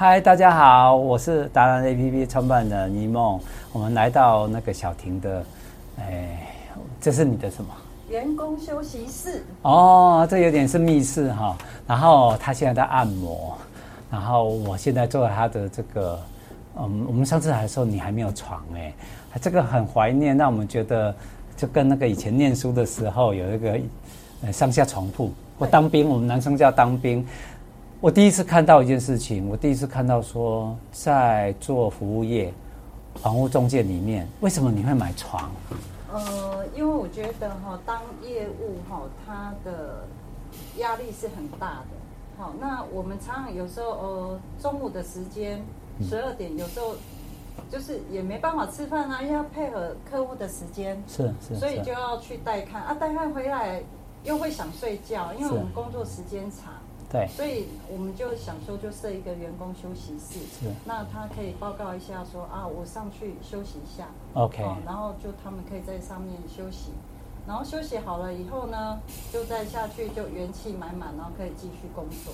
嗨，大家好，我是达人 APP 创办人倪梦。我们来到那个小婷的，哎，这是你的什么？员工休息室。哦，这有点是密室哈、哦。然后他现在在按摩，然后我现在坐在他的这个，嗯，我们上次来的时候你还没有床哎，这个很怀念，让我们觉得就跟那个以前念书的时候有一个呃上下床铺。我当兵，我们男生叫当兵。我第一次看到一件事情，我第一次看到说，在做服务业、房屋中介里面，为什么你会买床？呃，因为我觉得哈，当业务哈，它的压力是很大的。好，那我们常常有时候呃，中午的时间十二点，有时候就是也没办法吃饭啊，因为要配合客户的时间，是是，是，所以就要去带看啊，带看回来又会想睡觉，因为我们工作时间长。对，所以我们就想说，就设一个员工休息室，是，那他可以报告一下说啊，我上去休息一下，OK，然后就他们可以在上面休息，然后休息好了以后呢，就再下去就元气满满，然后可以继续工作。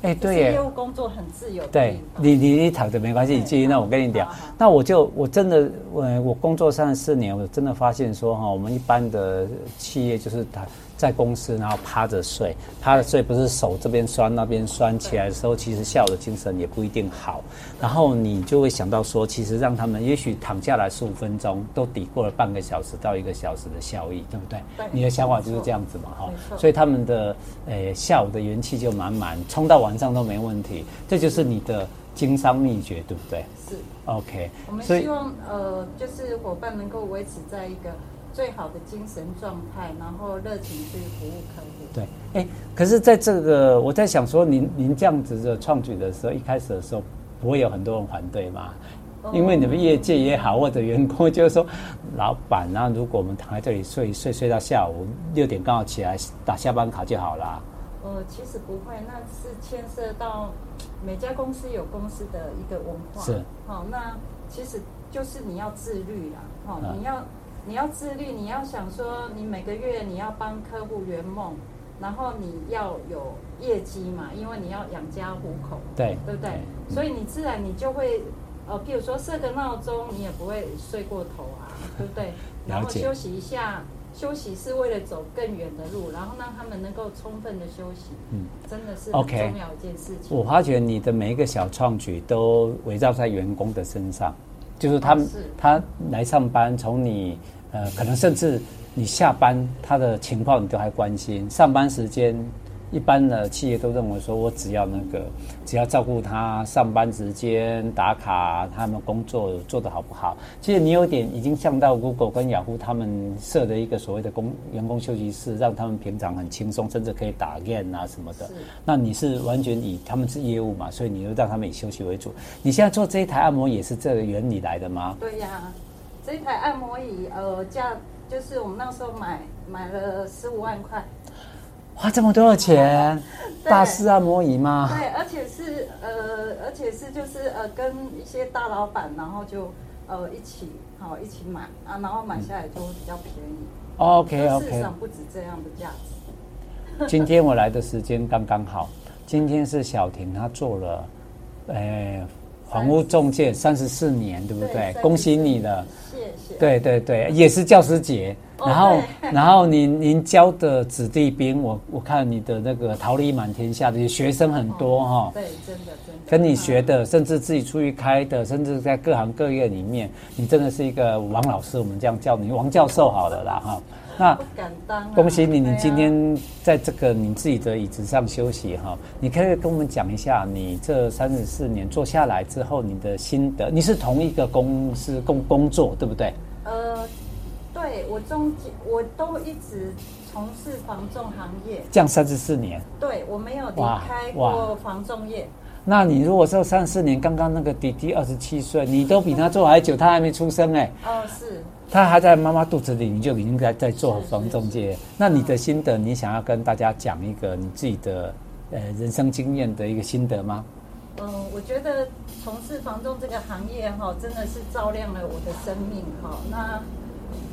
哎、欸，对耶，业务工作很自由。对，你你你躺着没关系，你继续。那我跟你讲，那我就我真的我我工作三十四年，我真的发现说哈，我们一般的企业就是他。在公司，然后趴着睡，趴着睡不是手这边酸那边酸，起来的时候，其实下午的精神也不一定好。然后你就会想到说，其实让他们也许躺下来十五分钟，都抵过了半个小时到一个小时的效益，对不对？对。你的想法就是这样子嘛，哈。所以他们的呃下午的元气就满满，冲到晚上都没问题。这就是你的经商秘诀，对不对？是。OK。我们希望呃，就是伙伴能够维持在一个。最好的精神状态，然后热情去服务客户。对，哎，可是在这个，我在想说您，您您这样子的创举的时候，一开始的时候，不会有很多人反对吗？因为你们业界也好，或者员工就是说，老板，啊如果我们躺在这里睡睡睡到下午六点刚好起来打下班卡就好了。呃，其实不会，那是牵涉到每家公司有公司的一个文化。是。好，那其实就是你要自律啦，好，你要。你要自律，你要想说，你每个月你要帮客户圆梦，然后你要有业绩嘛，因为你要养家糊口，对，对不对？所以你自然你就会，呃，譬如说设个闹钟，你也不会睡过头啊，对不对？然后休息一下，休息是为了走更远的路，然后让他们能够充分的休息，嗯，真的是很重要一件事情。Okay. 我发觉你的每一个小创举都围绕在员工的身上。就是他们，他来上班，从你呃，可能甚至你下班，他的情况你都还关心。上班时间，一般的企业都认为说，我只要那个，只要照顾他上班时间打卡，他们工作做得好不好。其实你有点已经像到 Google 跟雅虎他们设的一个所谓的工员工休息室，让他们平常很轻松，甚至可以打 game 啊什么的。那你是完全以他们是业务嘛，所以你就让他们以休息为主。你现在做这一台按摩也是这个原理来的吗？对呀、啊，这一台按摩椅呃价就是我们那时候买买了十五万块。花这么多的钱，大师按摩椅吗？对，而且是呃，而且是就是呃，跟一些大老板，然后就呃一起好一起买啊，然后买下来就会比较便宜。OK OK。市场不止这样的价值。今天我来的时间刚刚好，今天是小婷她做了，呃，房屋中介三十四年，对不对？对，恭喜你了。谢谢。对对对，也是教师节。然后，然后您您教的子弟兵，我我看你的那个桃李满天下的学生很多哈。对，真的真的。跟你学的，甚至自己出去开的，甚至在各行各业里面，你真的是一个王老师，我们这样叫你王教授好了啦哈。那。恭喜你，你今天在这个你自己的椅子上休息哈。你可以跟我们讲一下，你这三十四年做下来之后，你的心得。你是同一个公司工工作，对不对？呃。对，我中间我都一直从事房仲行业，这样三十四年。对，我没有离开过房仲业。那你如果说三十四年，刚刚那个弟弟二十七岁，你都比他做还久，他还没出生哎。哦，是。他还在妈妈肚子里，你就已经在在做房中介。那你的心得，你想要跟大家讲一个你自己的呃人生经验的一个心得吗？嗯，我觉得从事房仲这个行业哈，真的是照亮了我的生命哈。那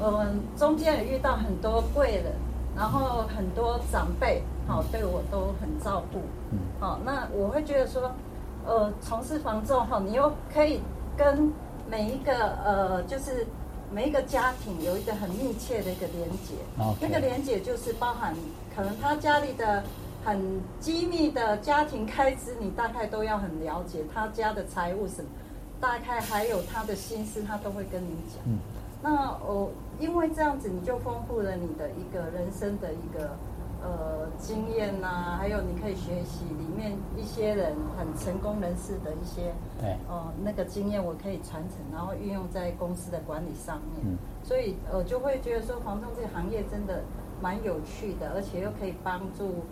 嗯，中间也遇到很多贵人，然后很多长辈，好对我都很照顾。嗯，好，那我会觉得说，呃从事房仲哈，你又可以跟每一个呃就是每一个家庭有一个很密切的一个连接。Okay. 那个连接就是包含可能他家里的很机密的家庭开支，你大概都要很了解他家的财务什么，大概还有他的心思，他都会跟你讲。嗯。那哦，因为这样子，你就丰富了你的一个人生的一个呃经验呐、啊，还有你可以学习里面一些人很成功人士的一些对哦、呃、那个经验，我可以传承，然后运用在公司的管理上面。嗯，所以呃就会觉得说，房仲这个行业真的蛮有趣的，而且又可以帮助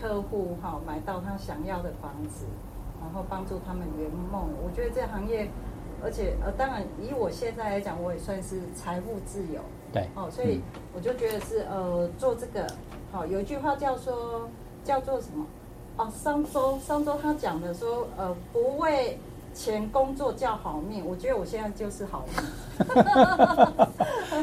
客户哈、哦、买到他想要的房子，然后帮助他们圆梦。我觉得这行业。而且呃，当然以我现在来讲，我也算是财富自由。对。哦，所以我就觉得是呃，做这个，好、哦、有一句话叫做叫做什么？哦，商周商周他讲的说，呃，不为钱工作叫好命。我觉得我现在就是好命。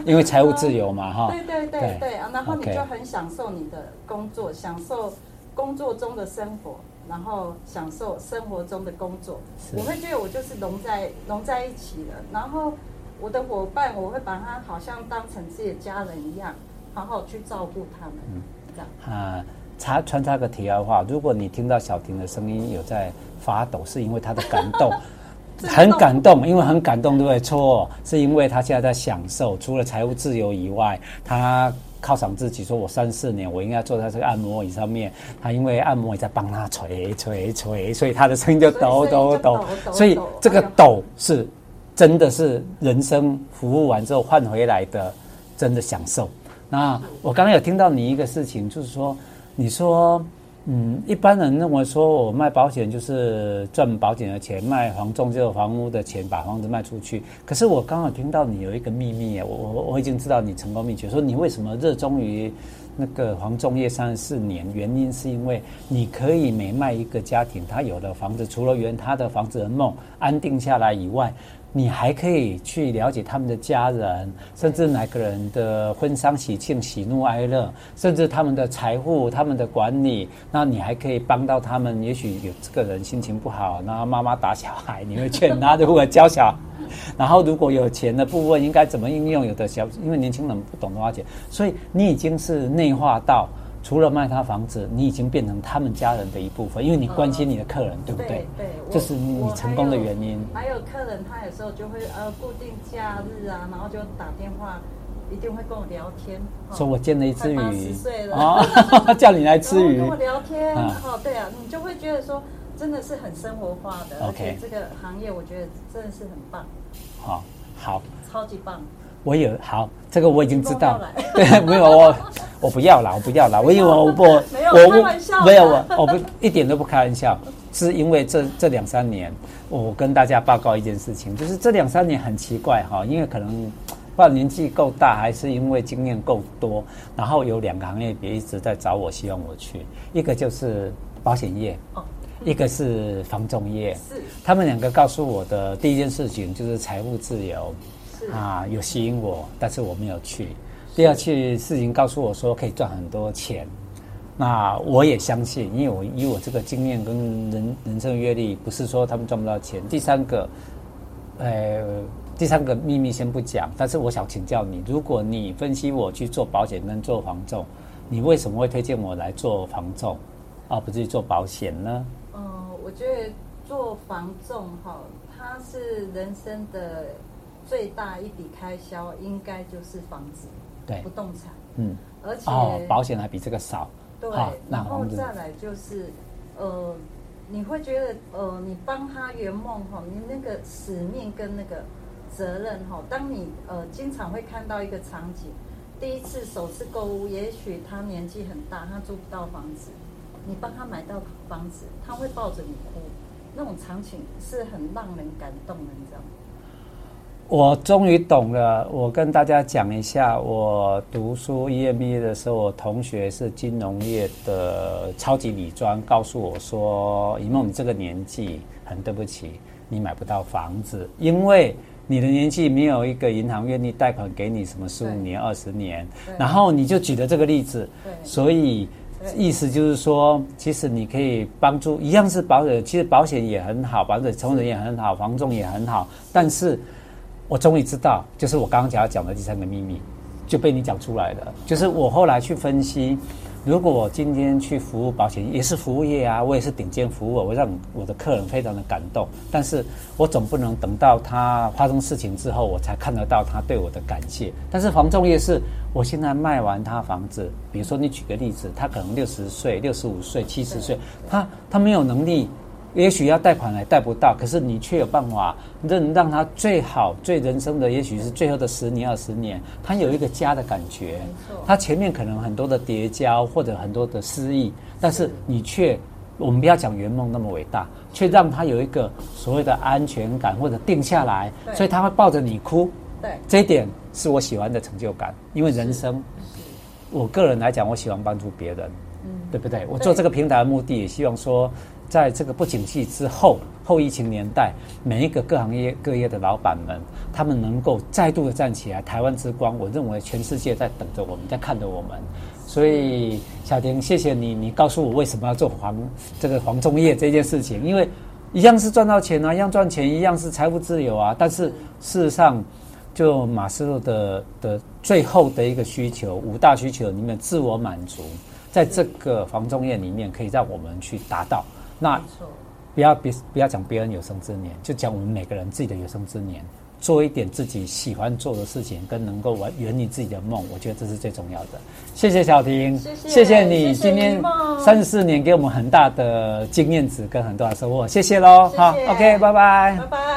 因为财务自由嘛，哈。对对对对，对啊，然后你就很享受你的工作享受工作中的生活。然后享受生活中的工作，我会觉得我就是融在融在一起了。然后我的伙伴，我会把他好像当成自己的家人一样，好好去照顾他们。嗯，这样。啊，插穿插个题外话，如果你听到小婷的声音有在发抖，是因为她的感动，很感动，因为很感动，对不对？错，是因为她现在在享受，除了财务自由以外，她。犒赏自己，说我三四年，我应该坐在这个按摩椅上面。他因为按摩椅在帮他捶捶捶，所以他的声音就抖抖抖。所以这个抖是真的是人生服务完之后换回来的，真的享受。那我刚刚有听到你一个事情，就是说，你说。嗯，一般人认为说，我卖保险就是赚保险的钱，卖房仲就是房屋的钱，把房子卖出去。可是我刚好听到你有一个秘密啊，我我我已经知道你成功秘诀，说你为什么热衷于那个房仲业三十四年，原因是因为你可以每卖一个家庭，他有了房子，除了圆他的房子的梦，安定下来以外。你还可以去了解他们的家人，甚至哪个人的婚丧喜庆、喜怒哀乐，甚至他们的财富、他们的管理。那你还可以帮到他们。也许有这个人心情不好，然后妈妈打小孩，你会劝他如何教小。然后如果有钱的部分应该怎么应用？有的小因为年轻人不懂得花钱，所以你已经是内化到。除了卖他房子，你已经变成他们家人的一部分，因为你关心你的客人，对不？对，这是你成功的原因。还有，客人，他有时候就会呃固定假日啊，然后就打电话，一定会跟我聊天。说我见了一只鱼，十岁了，哦、叫你来吃鱼，跟我聊天。哦、嗯，对啊，你就会觉得说，真的是很生活化的。OK，这个行业我觉得真的是很棒。好，好，超级棒。我有好，这个我已经知道。对，没有我，我不要了，我不要了。我以为我 不，我开玩笑，没有我，我不一点都不开玩笑，是因为这这两三年，我跟大家报告一件事情，就是这两三年很奇怪哈，因为可能不知道年纪够大，还是因为经验够多，然后有两个行业别一直在找我，希望我去，一个就是保险业，一个是房仲业，是他们两个告诉我的第一件事情就是财务自由。啊，有吸引我，但是我没有去。第二件事情告诉我说可以赚很多钱，那我也相信，因为我以我这个经验跟人人生阅历，不是说他们赚不到钱。第三个，呃，第三个秘密先不讲，但是我想请教你，如果你分析我去做保险跟做房仲，你为什么会推荐我来做房仲，而不是做保险呢？嗯，我觉得做房仲哈，它是人生的。最大一笔开销应该就是房子，对，不动产，嗯，而且、哦、保险还比这个少，对，然后再来就是，呃，你会觉得，呃，你帮他圆梦哈，你那个使命跟那个责任哈，当你呃经常会看到一个场景，第一次首次购物，也许他年纪很大，他租不到房子，你帮他买到房子，他会抱着你哭，那种场景是很让人感动的，你知道吗？我终于懂了。我跟大家讲一下，我读书 EMBA 的时候，我同学是金融业的超级理专，告诉我说：“以梦，你这个年纪，很对不起，你买不到房子，因为你的年纪没有一个银行愿意贷款给你，什么十五年、二十年。”然后你就举了这个例子，所以意思就是说，其实你可以帮助，一样是保险，其实保险也很好，保险从人也很好，房仲也很好。但是，我终于知道，就是我刚刚讲要讲的第三个秘密，就被你讲出来了。就是我后来去分析。如果我今天去服务保险，也是服务业啊，我也是顶尖服务，我让我的客人非常的感动。但是我总不能等到他发生事情之后，我才看得到他对我的感谢。但是房仲业是，我现在卖完他房子，比如说你举个例子，他可能六十岁、六十五岁、七十岁，他他没有能力。也许要贷款来贷不到，可是你却有办法让让他最好、最人生的，也许是最后的十年、二十年，他有一个家的感觉。他前面可能很多的叠加或者很多的失意，但是你却，我们不要讲圆梦那么伟大，却让他有一个所谓的安全感或者定下来，所以他会抱着你哭。对，这一点是我喜欢的成就感，因为人生，我个人来讲，我喜欢帮助别人，嗯，对不对？我做这个平台的目的，也希望说。在这个不景气之后，后疫情年代，每一个各行业各业的老板们，他们能够再度的站起来，台湾之光，我认为全世界在等着我们，在看着我们。所以，小婷，谢谢你，你告诉我为什么要做黄这个黄忠业这件事情，因为一样是赚到钱啊，一样赚钱，一样是财富自由啊。但是事实上，就马斯洛的的最后的一个需求，五大需求里面，自我满足，在这个黄忠业里面，可以让我们去达到。那不要别不要讲别人有生之年，就讲我们每个人自己的有生之年，做一点自己喜欢做的事情，跟能够完圆你自己的梦，我觉得这是最重要的。谢谢小婷，谢谢，你今天三十四年给我们很大的经验值跟很多的收获，谢谢喽。好，OK，拜拜，拜拜。